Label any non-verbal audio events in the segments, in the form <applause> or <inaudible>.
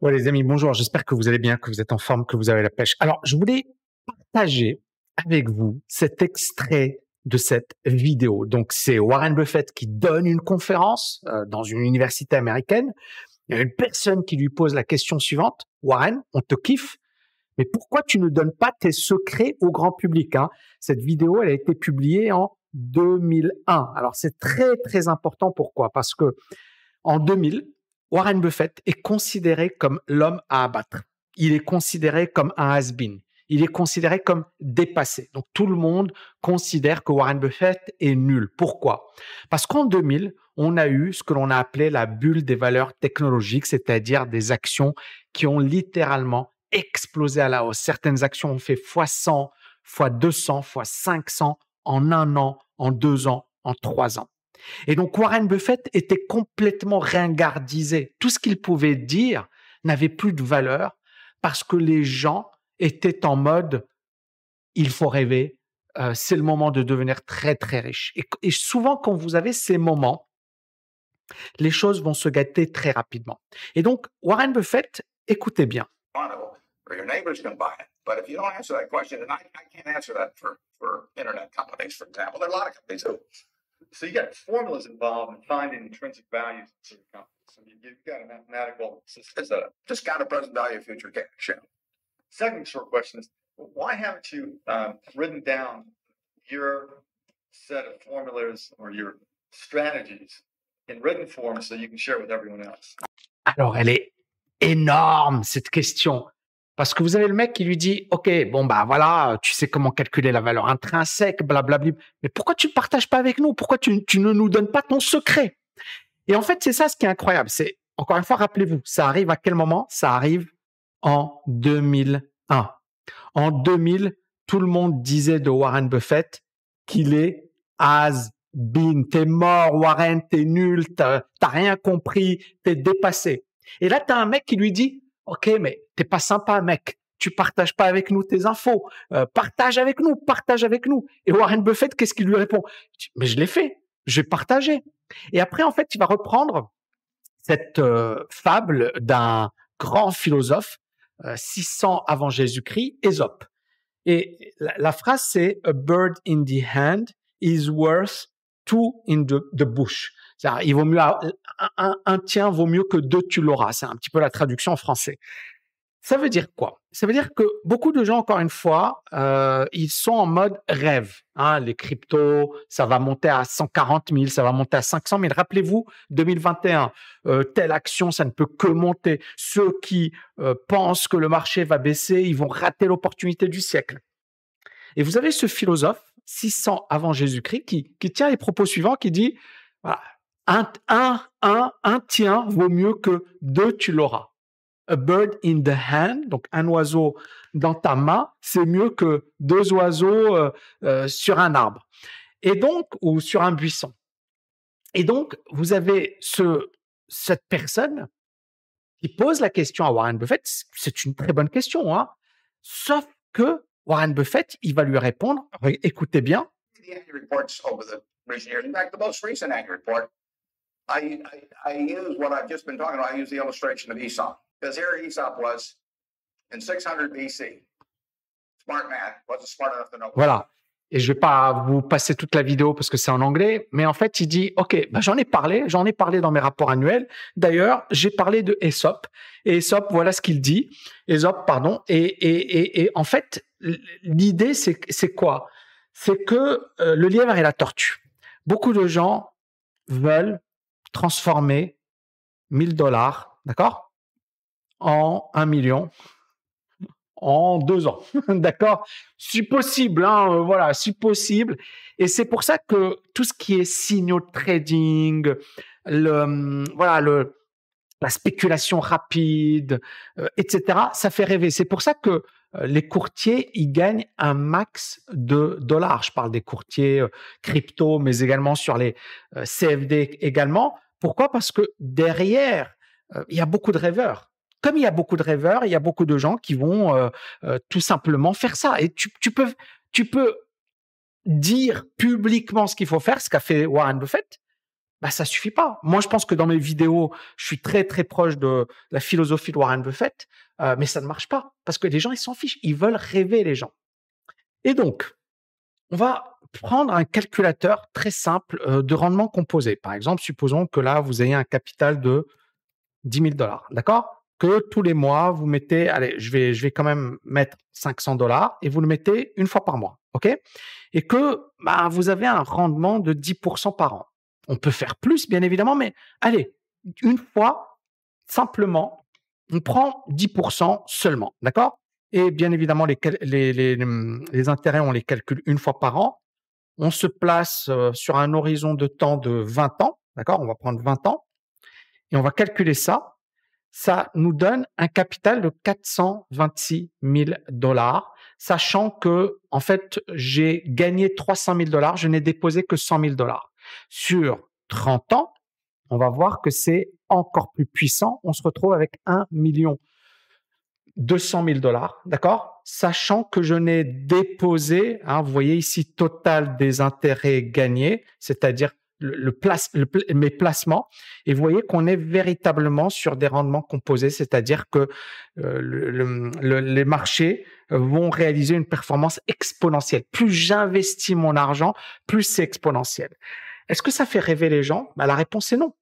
Ouais, les amis, bonjour. J'espère que vous allez bien, que vous êtes en forme, que vous avez la pêche. Alors, je voulais partager avec vous cet extrait de cette vidéo. Donc, c'est Warren Buffett qui donne une conférence euh, dans une université américaine. Il y a une personne qui lui pose la question suivante. Warren, on te kiffe, mais pourquoi tu ne donnes pas tes secrets au grand public hein? Cette vidéo, elle a été publiée en 2001. Alors, c'est très, très important. Pourquoi? Parce que en 2000, Warren Buffett est considéré comme l'homme à abattre. Il est considéré comme un has-been. Il est considéré comme dépassé. Donc tout le monde considère que Warren Buffett est nul. Pourquoi? Parce qu'en 2000, on a eu ce que l'on a appelé la bulle des valeurs technologiques, c'est-à-dire des actions qui ont littéralement explosé à la hausse. Certaines actions ont fait x100, x200, x500 en un an, en deux ans, en trois ans. Et donc Warren Buffett était complètement ringardisé. Tout ce qu'il pouvait dire n'avait plus de valeur parce que les gens étaient en mode il faut rêver, euh, c'est le moment de devenir très très riche. Et, souvent quand vous avez ces moments, les choses vont se gâter très rapidement. Et donc Warren Buffett, écoutez bien. Internet companies, for example, there are a lot of companies so you got formulas involved in finding intrinsic values in certain companies. So you, have got a mathematical system. It's a discounted present value of future cash. Second short question is why haven't you um, written down your set of formulas or your strategies in written form so you can share it with everyone else? Alors, elle est énorme, cette question. Parce que vous avez le mec qui lui dit, OK, bon, bah voilà, tu sais comment calculer la valeur intrinsèque, blablabla. Mais pourquoi tu ne partages pas avec nous? Pourquoi tu, ne nous donnes pas ton secret? Et en fait, c'est ça ce qui est incroyable. C'est, encore une fois, rappelez-vous, ça arrive à quel moment? Ça arrive en 2001. En 2000, tout le monde disait de Warren Buffett qu'il est has been. T'es mort, Warren, t'es nul, t'as rien compris, t'es dépassé. Et là, tu as un mec qui lui dit, OK, mais t'es pas sympa, mec. Tu partages pas avec nous tes infos. Euh, partage avec nous, partage avec nous. Et Warren Buffett, qu'est-ce qu'il lui répond? Mais je l'ai fait. Je vais partager. Et après, en fait, il va reprendre cette euh, fable d'un grand philosophe, 600 euh, avant Jésus-Christ, Ésope. Et la, phrase, c'est A bird in the hand is worth two in the, the bush. Il vaut mieux un, un, tien vaut mieux que deux tu l'auras. C'est un petit peu la traduction en français. Ça veut dire quoi? Ça veut dire que beaucoup de gens, encore une fois, euh, ils sont en mode rêve. Hein, les cryptos, ça va monter à 140 000, ça va monter à 500 000. Rappelez-vous, 2021, euh, telle action, ça ne peut que monter. Ceux qui euh, pensent que le marché va baisser, ils vont rater l'opportunité du siècle. Et vous avez ce philosophe, 600 avant Jésus-Christ, qui, tient les propos suivants, qui dit, un, un, un, un tien vaut mieux que deux, tu l'auras a bird in the hand, donc un oiseau dans ta main, c'est mieux que deux oiseaux euh, euh, sur un arbre. Et donc, ou sur un buisson. Et donc, vous avez ce, cette personne qui pose la question à Warren Buffett. C'est une très bonne question, hein. Sauf que Warren Buffett, il va lui répondre, écoutez bien. I, I, I use what I've just been talking about. I use the illustration of. Because here Aesop was in 600 BC. Smart man, wasn't smart enough to know. Voilà. Et je vais pas vous passer toute la vidéo parce que c'est en anglais, mais en fait, il dit, OK, bah, j'en ai parlé, j'en ai parlé dans mes rapports annuels. D'ailleurs, j'ai parlé de Aesop. Et Aesop, voilà ce qu'il dit. Aesop, pardon. Et, et, et, en fait, l'idée, c'est quoi? C'est que euh, le lièvre et la tortue. Beaucoup de gens veulent transformer 1000 dollars, d'accord? En un million en deux ans. <laughs> D'accord? Si possible, hein, euh, voilà, si possible. Et c'est pour ça que tout ce qui est signaux de trading, hum, voilà, la spéculation rapide, euh, etc., ça fait rêver. C'est pour ça que euh, les courtiers, ils gagnent un max de dollars. Je parle des courtiers crypto, mais également sur les CFD également. Pourquoi? Parce que derrière, il y a beaucoup de rêveurs comme il y a beaucoup de rêveurs, il y a beaucoup de gens qui vont euh, euh, tout simplement faire ça. Et tu, peux, dire publiquement ce qu'il faut faire, ce qu'a fait Warren Buffett, bah ça suffit pas. Moi, je pense que dans mes vidéos, je suis très très proche de la philosophie de Warren Buffett, euh, mais ça ne marche pas parce que les gens ils s'en fichent, ils veulent rêver les gens. Et donc, on va prendre un calculateur très simple de rendement composé. Par exemple, supposons que là vous ayez un capital de 10 000 dollars, d'accord? Que tous les mois vous mettez, allez, je vais je vais quand même mettre 500 dollars et vous le mettez une fois par mois, ok? Et que bah, vous avez un rendement de 10% par an. On peut faire plus, bien évidemment, mais allez, une fois, simplement, on prend 10% seulement, d'accord? Et bien évidemment, les, intérêts, on les calcule une fois par an. On se place euh, sur un horizon de temps de 20 ans, d'accord? On va prendre 20 ans et on va calculer ça. Ça nous donne un capital de 426 000 dollars, sachant que, en fait, j'ai gagné 300 000 dollars, je n'ai déposé que 100 000 dollars. Sur 30 ans, on va voir que c'est encore plus puissant. On se retrouve avec 1 million 200 000 dollars, d'accord? Sachant que je n'ai déposé, hein, vous voyez ici, total des intérêts gagnés, c'est-à-dire le, place, mes placements, et vous voyez qu'on est véritablement sur des rendements composés, c'est-à-dire que euh, les marchés vont réaliser une performance exponentielle. Plus j'investis mon argent, plus c'est exponentiel. Est-ce que ça fait rêver les gens? Bah, La réponse est non.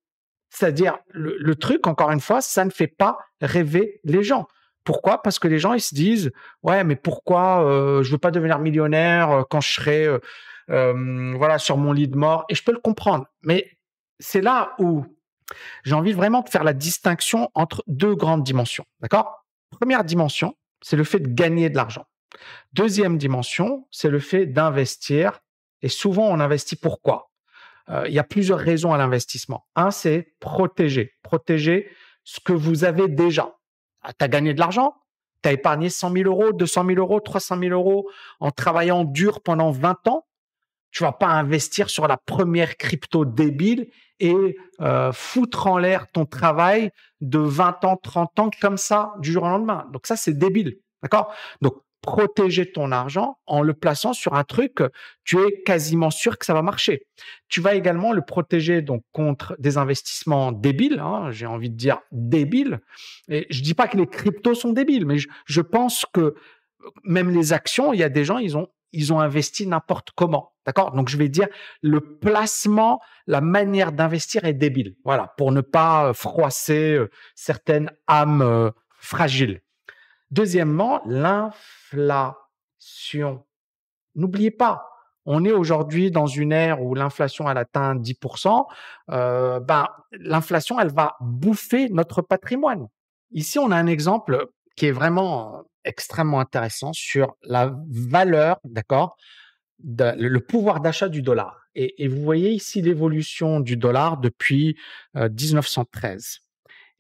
C'est-à-dire, le, truc, encore une fois, ça ne fait pas rêver les gens. Pourquoi? Parce que les gens, ils se disent, ouais, mais pourquoi euh, je veux pas devenir millionnaire euh, quand je serai euh, euh, voilà, sur mon lit de mort Et je peux le comprendre. Mais c'est là où j'ai envie vraiment de faire la distinction entre deux grandes dimensions. D'accord? Première dimension, c'est le fait de gagner de l'argent. Deuxième dimension, c'est le fait d'investir. Et souvent, on investit pourquoi euh, il y a plusieurs raisons à l'investissement. Un, c'est protéger. Protéger ce que vous avez déjà. Ah, tu as gagné de l'argent, tu as épargné 100 000 euros, 200 000 euros, 300 000 euros en travaillant dur pendant 20 ans? Tu vas pas investir sur la première crypto débile et euh, foutre en l'air ton travail de 20 ans, 30 ans comme ça du jour au lendemain. Donc ça, c'est débile. D'accord? Donc protéger ton argent en le plaçant sur un truc, tu es quasiment sûr que ça va marcher. Tu vas également le protéger donc contre des investissements débiles, hein, j'ai envie de dire débiles. Et je dis pas que les cryptos sont débiles, mais je, pense que même les actions, il y a des gens, ils ont ils ont investi n'importe comment. D'accord? Donc, je vais dire, le placement, la manière d'investir est débile. Voilà, pour ne pas froisser euh, certaines âmes euh, fragiles. Deuxièmement, l'inflation. N'oubliez pas, on est aujourd'hui dans une ère où l'inflation elle atteint 10%. Euh, ben, l'inflation elle va bouffer notre patrimoine. Ici, on a un exemple qui est vraiment extrêmement intéressant sur la valeur, d'accord, le pouvoir d'achat du dollar. Et, vous voyez ici l'évolution du dollar depuis 1913.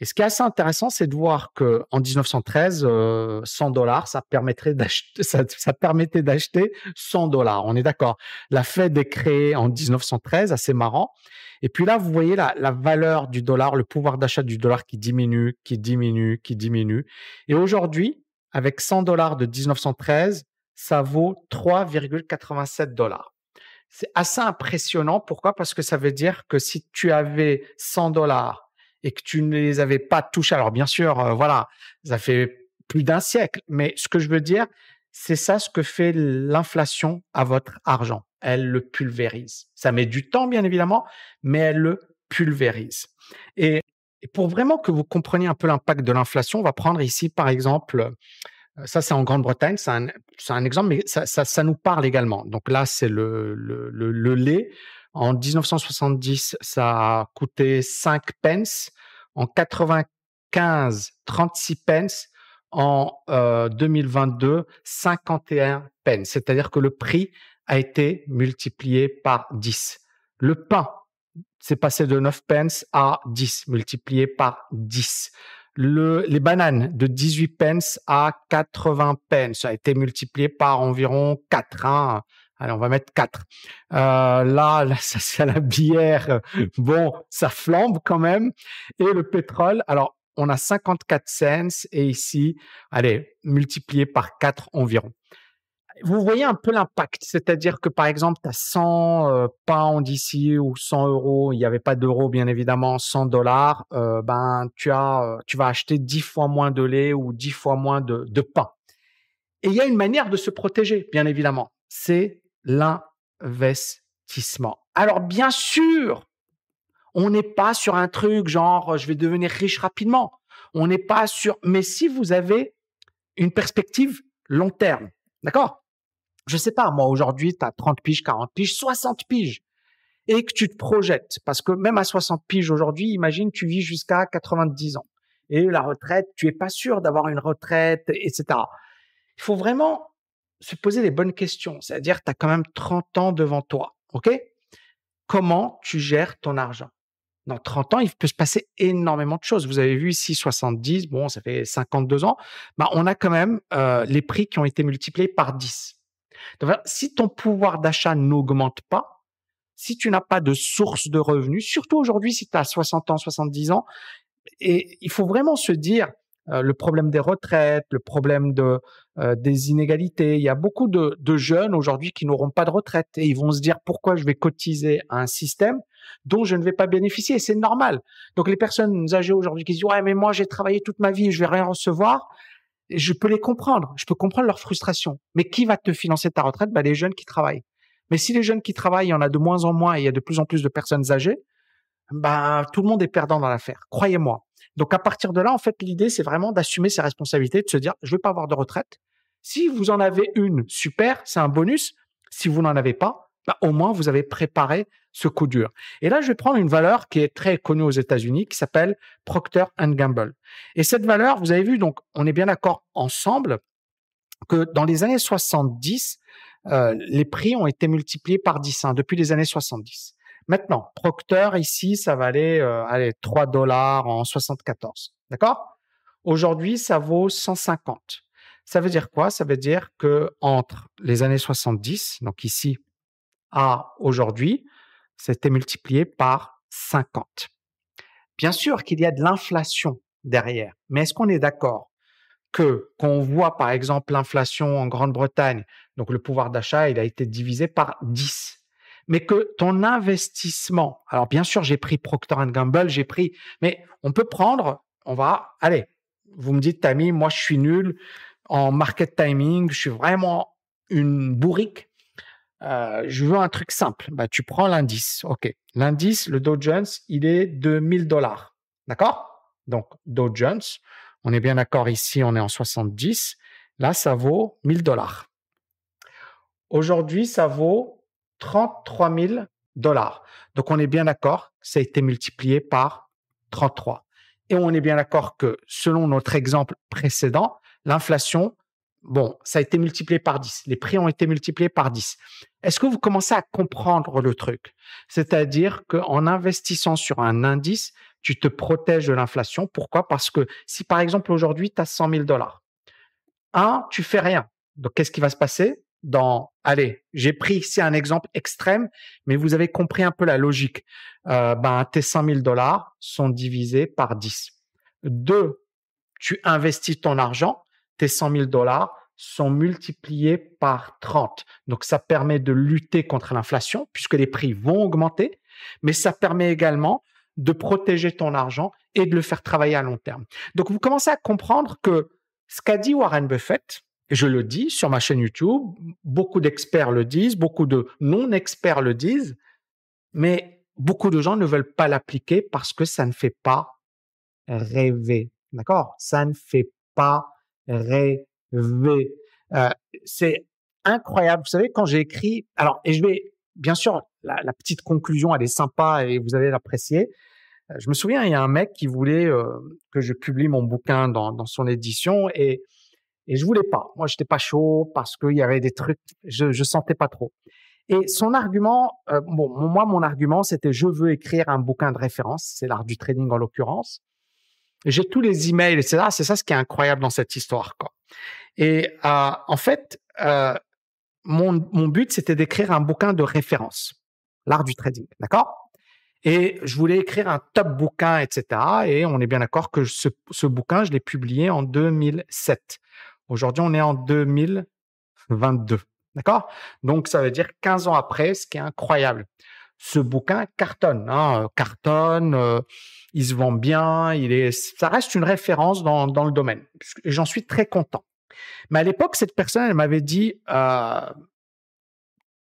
Et ce qui est assez intéressant, c'est de voir que en 1913, 100 euh, dollars, ça permettait d'acheter 100 dollars. On est d'accord. La Fed est créée en 1913, assez marrant. Et puis là, vous voyez la valeur du dollar, le pouvoir d'achat du dollar qui diminue, qui diminue, qui diminue. Et aujourd'hui, avec 100 dollars de 1913, ça vaut 3,87 dollars. C'est assez impressionnant. Pourquoi? Parce que ça veut dire que si tu avais 100 dollars et que tu ne les avais pas touchés. Alors bien sûr, euh, voilà, ça fait plus d'un siècle, mais ce que je veux dire, c'est ça ce que fait l'inflation à votre argent. Elle le pulvérise. Ça met du temps, bien évidemment, mais elle le pulvérise. Et, pour vraiment que vous compreniez un peu l'impact de l'inflation, on va prendre ici, par exemple, euh, ça c'est en Grande-Bretagne, c'est un, exemple, mais ça, nous parle également. Donc là, c'est le lait. En 1970, ça a coûté 5 pence. En 95, 36 pence. En 2022, 51 pence. C'est-à-dire que le prix a été multiplié par 10. Le pain, c'est passé de 9 pence à 10, multiplié par 10. Le, les bananes de 18 pence à 80 pence a été multiplié par environ 4. Hein. Allez, on va mettre 4. Euh, là, <laughs> ça c'est la bière. Bon, ça flambe quand même. Et le pétrole, alors on a 54 cents et ici, allez, multiplié par 4 environ. vous voyez un peu l'impact. C'est-à-dire que, par exemple, tu as 100 euh, pounds d'ici ou 100 euros, il n'y avait pas d'euros, bien évidemment, 100 dollars, euh, ben, tu, as, euh, tu vas acheter 10 fois moins de lait ou 10 fois moins de, de pain. Et il y a une manière de se protéger, bien évidemment. C'est l'investissement. Alors, bien sûr, on n'est pas sur un truc genre je vais devenir riche rapidement. On n'est pas sur. Mais si vous avez une perspective long terme, d'accord? Je sais pas, moi aujourd'hui, tu as 30 piges, 40 piges, 60 piges et que tu te projettes. Parce que même à 60 piges aujourd'hui, imagine, tu vis jusqu'à 90 ans. Et la retraite, tu es pas sûr d'avoir une retraite, etc. Il faut vraiment se poser les bonnes questions. C'est-à-dire, tu as quand même 30 ans devant toi. OK? Comment tu gères ton argent? Dans 30 ans, il peut se passer énormément de choses. Vous avez vu ici 70, bon, ça fait 52 ans. Bah, on a quand même euh, les prix qui ont été multipliés par 10. Donc, si ton pouvoir d'achat n'augmente pas, si tu n'as pas de source de revenus, surtout aujourd'hui si tu as 60 ans, 70 ans, et il faut vraiment se dire, le problème des retraites, le problème de, euh, des inégalités. Il y a beaucoup de, jeunes aujourd'hui qui n'auront pas de retraite et ils vont se dire pourquoi je vais cotiser à un système dont je ne vais pas bénéficier. C'est normal. Donc les personnes âgées aujourd'hui qui disent ouais mais moi j'ai travaillé toute ma vie, je vais rien recevoir. je peux les comprendre. Je peux comprendre leur frustration. Mais qui va te financer ta retraite? Bah, Les jeunes qui travaillent. Mais si les jeunes qui travaillent, il y en a de moins en moins et il y a de plus en plus de personnes âgées, bah, tout le monde est perdant dans l'affaire. Croyez-moi. Donc à partir de là, en fait, l'idée, c'est vraiment d'assumer ses responsabilités, de se dire, je vais pas avoir de retraite. Si vous en avez une, super, c'est un bonus. Si vous n'en avez pas, bah, au moins vous avez préparé ce coup dur. Et là, je vais prendre une valeur qui est très connue aux États-Unis, qui s'appelle Procter Gamble. Et cette valeur, vous avez vu, donc, on est bien d'accord ensemble que dans les années 70, euh, les prix ont été multipliés par 10 hein, depuis les années 70. Maintenant, Procter, ici, ça va aller, euh, aller 3 dollars en 74. D'accord? Aujourd'hui, ça vaut 150. Ça veut dire quoi? Ça veut dire que entre les années 70, donc ici, à aujourd'hui, c'était multiplié par 50. Bien sûr qu'il y a de l'inflation derrière, mais est-ce qu'on est d'accord que quand on voit par exemple l'inflation en Grande-Bretagne, donc le pouvoir d'achat, il a été divisé par 10 mais que ton investissement, alors bien sûr, j'ai pris Procter Gamble, j'ai pris, mais on peut prendre, on va, allez, vous me dites, Tammy, moi, je suis nul en market timing, je suis vraiment une bourrique. Euh, je veux un truc simple. Bah, tu prends l'indice. OK. L'indice, le Dow Jones, il est de 1000 dollars. D'accord? Donc, Dow Jones, on est bien d'accord ici, on est en 70. Là, ça vaut 1000 dollars. Aujourd'hui, ça vaut 33 000 dollars. Donc, on est bien d'accord, ça a été multiplié par 33. Et on est bien d'accord que selon notre exemple précédent, l'inflation, bon, ça a été multiplié par 10. Les prix ont été multipliés par 10. Est-ce que vous commencez à comprendre le truc? C'est-à-dire qu'en investissant sur un indice, tu te protèges de l'inflation. Pourquoi? Parce que si par exemple aujourd'hui, tu as 100 000 dollars, un, tu fais rien. Donc, qu'est-ce qui va se passer? Dans, allez, j'ai pris ici un exemple extrême, mais vous avez compris un peu la logique. Euh, ben, tes 100 000 dollars sont divisés par 10. Deux, tu investis ton argent, tes 100 000 dollars sont multipliés par 30. Donc, ça permet de lutter contre l'inflation puisque les prix vont augmenter, mais ça permet également de protéger ton argent et de le faire travailler à long terme. Donc, vous commencez à comprendre que ce qu'a dit Warren Buffett, je le dis sur ma chaîne YouTube, beaucoup d'experts le disent, beaucoup de non-experts le disent, mais beaucoup de gens ne veulent pas l'appliquer parce que ça ne fait pas rêver. D'accord? Ça ne fait pas rêver. Euh, c'est incroyable. Vous savez, quand j'ai écrit, alors, et je vais, bien sûr, la, petite conclusion, elle est sympa et vous allez l'apprécier. Euh, je me souviens, il y a un mec qui voulait euh, que je publie mon bouquin dans, dans son édition et et je voulais pas. Moi, j'étais pas chaud parce qu'il y avait des trucs, je, je sentais pas trop. Et son argument, euh, bon, moi, mon argument, c'était je veux écrire un bouquin de référence. C'est l'art du trading en l'occurrence. J'ai tous les emails, etc. C'est ça ce qui est incroyable dans cette histoire, quoi. Et euh, en fait, euh, mon, but, c'était d'écrire un bouquin de référence, l'art du trading, d'accord? Et je voulais écrire un top bouquin, etc. Et on est bien d'accord que ce bouquin, je l'ai publié en 2007. Aujourd'hui, on est en 2023. 22. D'accord? Donc, ça veut dire 15 ans après, ce qui est incroyable. Ce bouquin cartonne, hein, euh, cartonne, euh, il se vend bien, il est, ça reste une référence dans, dans le domaine. J'en suis très content. Mais à l'époque, cette personne, elle m'avait dit, euh,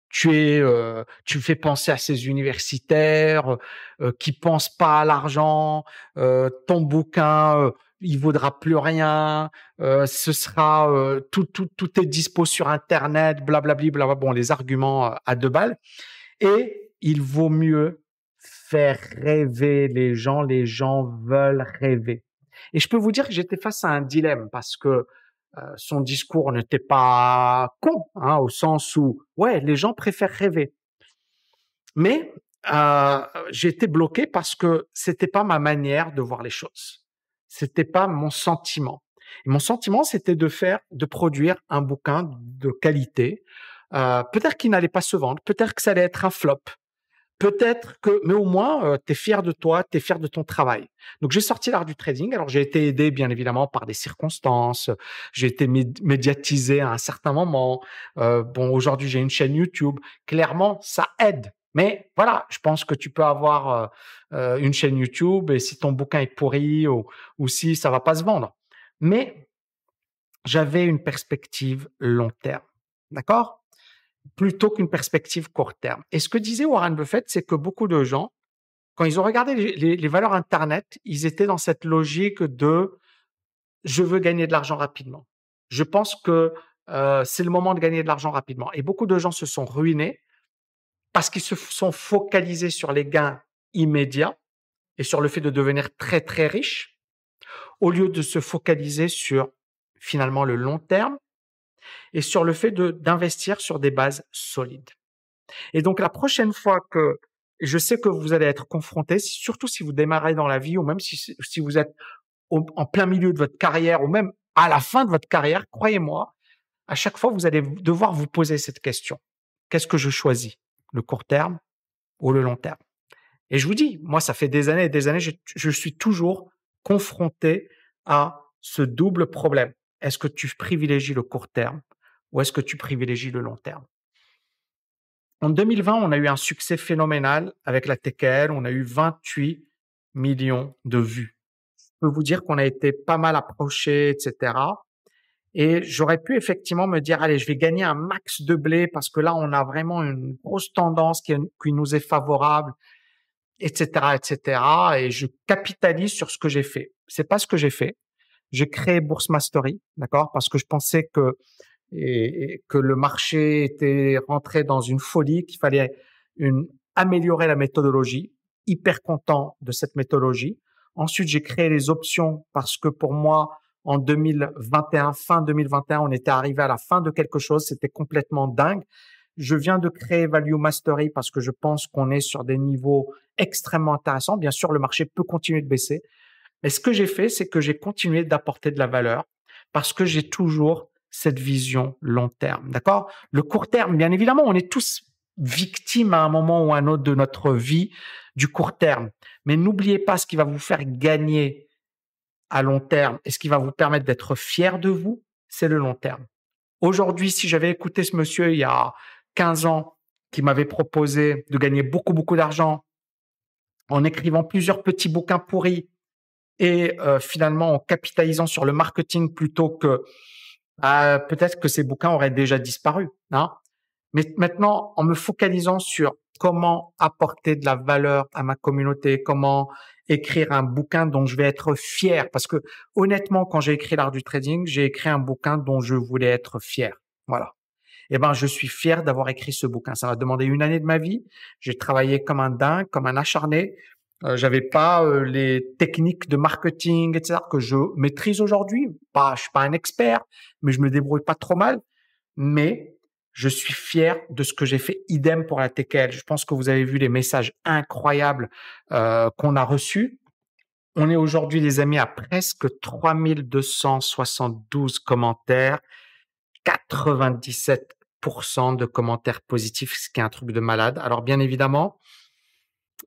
tu es, tu fais penser à ces universitaires euh, qui pensent pas à l'argent. Ton bouquin, il vaudra plus rien. ce sera tout, tout, tout est dispo sur Internet, blablabla. Bla, bla, bon, les arguments à deux balles. Et il vaut mieux faire rêver les gens. Les gens veulent rêver. Et je peux vous dire que j'étais face à un dilemme parce que euh, son discours n'était pas con, hein, au sens où, ouais, les gens préfèrent rêver. Mais euh, été bloqué parce que c'était pas ma manière de voir les choses. C'était pas mon sentiment. Et mon sentiment, c'était de faire, de produire un bouquin de qualité. Euh, peut-être qu'il n'allait pas se vendre, peut-être que ça allait être un flop, peut-être que, mais au moins, euh, tu es fier de toi, tu es fier de ton travail. Donc, j'ai sorti l'art du trading. Alors, j'ai été aidé, bien évidemment, par des circonstances. J'ai été médiatisé à un certain moment. Euh, bon, aujourd'hui, j'ai une chaîne YouTube. Clairement, ça aide. Mais voilà, je pense que tu peux avoir euh, euh une chaîne YouTube et si ton bouquin est pourri ou, si ça va pas se vendre. Mais j'avais une perspective long terme. D'accord? Plutôt qu'une perspective court terme. Et ce que disait Warren Buffett, c'est que beaucoup de gens, quand ils ont regardé les, valeurs Internet, ils étaient dans cette logique de je veux gagner de l'argent rapidement. Je pense que euh, c'est le moment de gagner de l'argent rapidement. Et beaucoup de gens se sont ruinés parce qu'ils se sont focalisés sur les gains immédiats et sur le fait de devenir très très riche, au lieu de se focaliser sur finalement le long terme et sur le fait d'investir sur des bases solides. Et donc la prochaine fois que je sais que vous allez être confronté, surtout si vous démarrez dans la vie ou même si, si vous êtes en plein milieu de votre carrière ou même à la fin de votre carrière, croyez-moi, à chaque fois, vous allez devoir vous poser cette question. Qu'est-ce que je choisis? Le court terme ou le long terme Et je vous dis, moi, ça fait des années et des années, je, suis toujours confronté à ce double problème. Est-ce que tu privilégies le court terme ou est-ce que tu privilégies le long terme? En 2020, on a eu un succès phénoménal avec la TKL. On a eu 28 millions de vues. Je peux vous dire qu'on a été pas mal approché, etc. Et j'aurais pu effectivement me dire, allez, je vais gagner un max de blé parce que là, on a vraiment une grosse tendance qui, nous est favorable, etc., etc. Et je capitalise sur ce que j'ai fait. C'est pas ce que j'ai fait. J'ai créé Bourse Mastery, d'accord, parce que je pensais que que le marché était rentré dans une folie, qu'il fallait améliorer la méthodologie. Hyper content de cette méthodologie. Ensuite, j'ai créé les options parce que pour moi, en 2021, fin 2021, on était arrivé à la fin de quelque chose. C'était complètement dingue. Je viens de créer Value Mastery parce que je pense qu'on est sur des niveaux extrêmement intéressants. Bien sûr, le marché peut continuer de baisser. Mais ce que j'ai fait, c'est que j'ai continué d'apporter de la valeur parce que j'ai toujours cette vision long terme. D'accord? Le court terme, bien évidemment, on est tous victimes à un moment ou à un autre de notre vie du court terme. Mais n'oubliez pas ce qui va vous faire gagner à long terme et ce qui va vous permettre d'être fier de vous, c'est le long terme. Aujourd'hui, si j'avais écouté ce monsieur il y a 15 ans qui m'avait proposé de gagner beaucoup, beaucoup d'argent en écrivant plusieurs petits bouquins pourris et euh, finalement en capitalisant sur le marketing plutôt que euh, peut-être que ces bouquins auraient déjà disparu. Hein Mais maintenant, en me focalisant sur comment apporter de la valeur à ma communauté, comment écrire un bouquin dont je vais être fier, parce que honnêtement, quand j'ai écrit l'art du trading, j'ai écrit un bouquin dont je voulais être fier. Voilà. Eh ben, je suis fier d'avoir écrit ce bouquin. Ça m'a demandé une année de ma vie. J'ai travaillé comme un dingue, comme un acharné. Euh, j'avais pas euh, les techniques de marketing, etc. que je maîtrise aujourd'hui. Pas, je suis pas un expert, mais je me débrouille pas trop mal. Mais je suis fier de ce que j'ai fait. Idem pour la TKL. Je pense que vous avez vu les messages incroyables euh, qu'on a reçus. On est aujourd'hui, les amis, à presque 3272 commentaires, 97% de commentaires positifs, ce qui est un truc de malade. Alors, bien évidemment,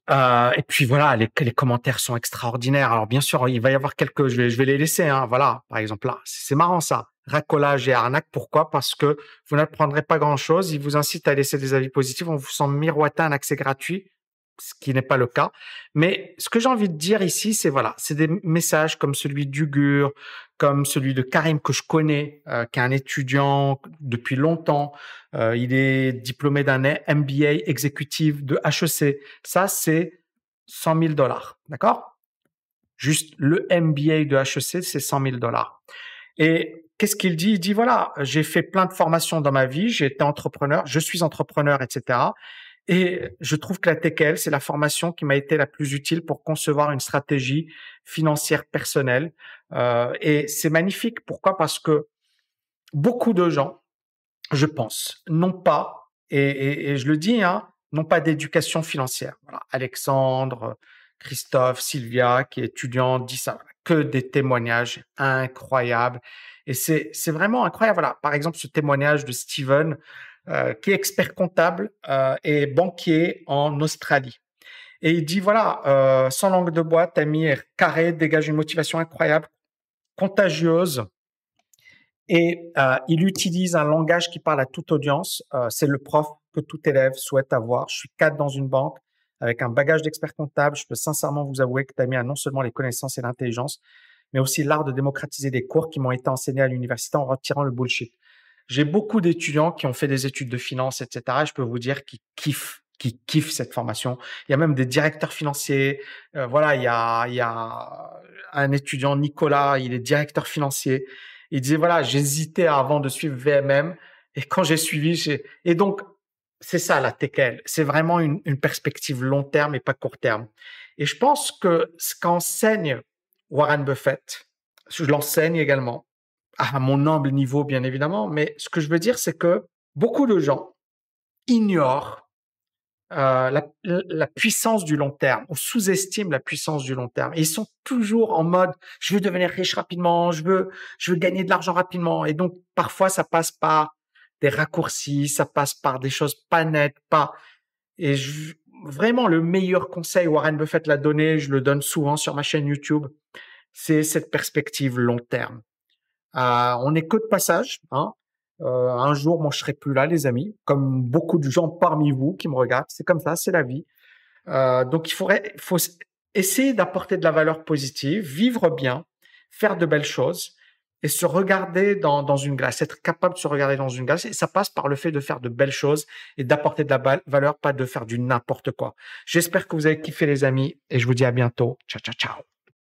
euh, et puis voilà, les, commentaires sont extraordinaires. Alors bien sûr, il va y avoir quelques, je vais, je vais les laisser. Hein, voilà, par exemple là, c'est marrant ça. Racolage et arnaque. Pourquoi? Parce que vous n'apprendrez pas grand-chose. Il vous incite à laisser des avis positifs. On vous sent miroiter un accès gratuit, ce qui n'est pas le cas. Mais ce que j'ai envie de dire ici, c'est voilà, c'est des messages comme celui d'Ugur, comme celui de Karim que je connais, euh, qui est un étudiant depuis longtemps. Euh, il est diplômé d'un MBA exécutif de HEC. Ça, c'est 100 000 dollars. D'accord? Juste le MBA de HEC, c'est 100 000 dollars. Et qu'est-ce qu'il dit? Il dit voilà, j'ai fait plein de formations dans ma vie, j'ai été entrepreneur, je suis entrepreneur, etc. Et je trouve que la TKL, c'est la formation qui m'a été la plus utile pour concevoir une stratégie financière personnelle. Euh, et c'est magnifique. Pourquoi? Parce que beaucoup de gens, je pense, n'ont pas, et, je le dis, hein, n'ont pas d'éducation financière. Alexandre, Christophe, Sylvia, qui est étudiant, dit ça. Que des témoignages incroyables. Et c'est, vraiment incroyable. Voilà. Par exemple, ce témoignage de Steven, euh, qui est expert comptable euh, et banquier en Australie. Et il dit, voilà, euh, sans langue de bois, Tamir Carré dégage une motivation incroyable, contagieuse. Et il utilise un langage qui parle à toute audience. C'est le prof que tout élève souhaite avoir. Je suis cadre dans une banque avec un bagage d'expert comptable. Je peux sincèrement vous avouer que Tamir a non seulement les connaissances et l'intelligence, mais aussi l'art de démocratiser des cours qui m'ont été enseignés à l'université en retirant le bullshit. J'ai beaucoup d'étudiants qui ont fait des études de finance, etc. Et je peux vous dire qu'ils kiffent qui kiffent cette formation. Il y a même des directeurs financiers. Euh, voilà, il y a, il y a un étudiant, Nicolas, il est directeur financier. Il disait, voilà, j'hésitais avant de suivre VMM. Et quand j'ai suivi, j'ai... Et donc, c'est ça la TKL. C'est vraiment une, perspective long terme et pas court terme. Et je pense que ce qu'enseigne Warren Buffett, je l'enseigne également, à mon humble niveau, bien évidemment, mais ce que je veux dire, c'est que beaucoup de gens ignorent euh, la, la, puissance du long terme, ou sous-estiment la puissance du long terme. Et ils sont toujours en mode, je veux devenir riche rapidement, je veux, je veux gagner de l'argent rapidement. Et donc, parfois, ça passe par des raccourcis, ça passe par des choses pas nettes, pas. Et je, vraiment, le meilleur conseil, Warren Buffett l'a donné, je le donne souvent sur ma chaîne YouTube, c'est cette perspective long terme. Euh, on n'est que de passage. Hein. Euh, un jour, moi, je serai plus là, les amis, comme beaucoup de gens parmi vous qui me regardent. C'est comme ça, c'est la vie. Euh, donc, il faudrait, faut essayer d'apporter de la valeur positive, vivre bien, faire de belles choses et se regarder dans, dans une glace, être capable de se regarder dans une glace. Et ça passe par le fait de faire de belles choses et d'apporter de la valeur, pas de faire du n'importe quoi. J'espère que vous avez kiffé, les amis, et je vous dis à bientôt. Ciao, ciao, ciao.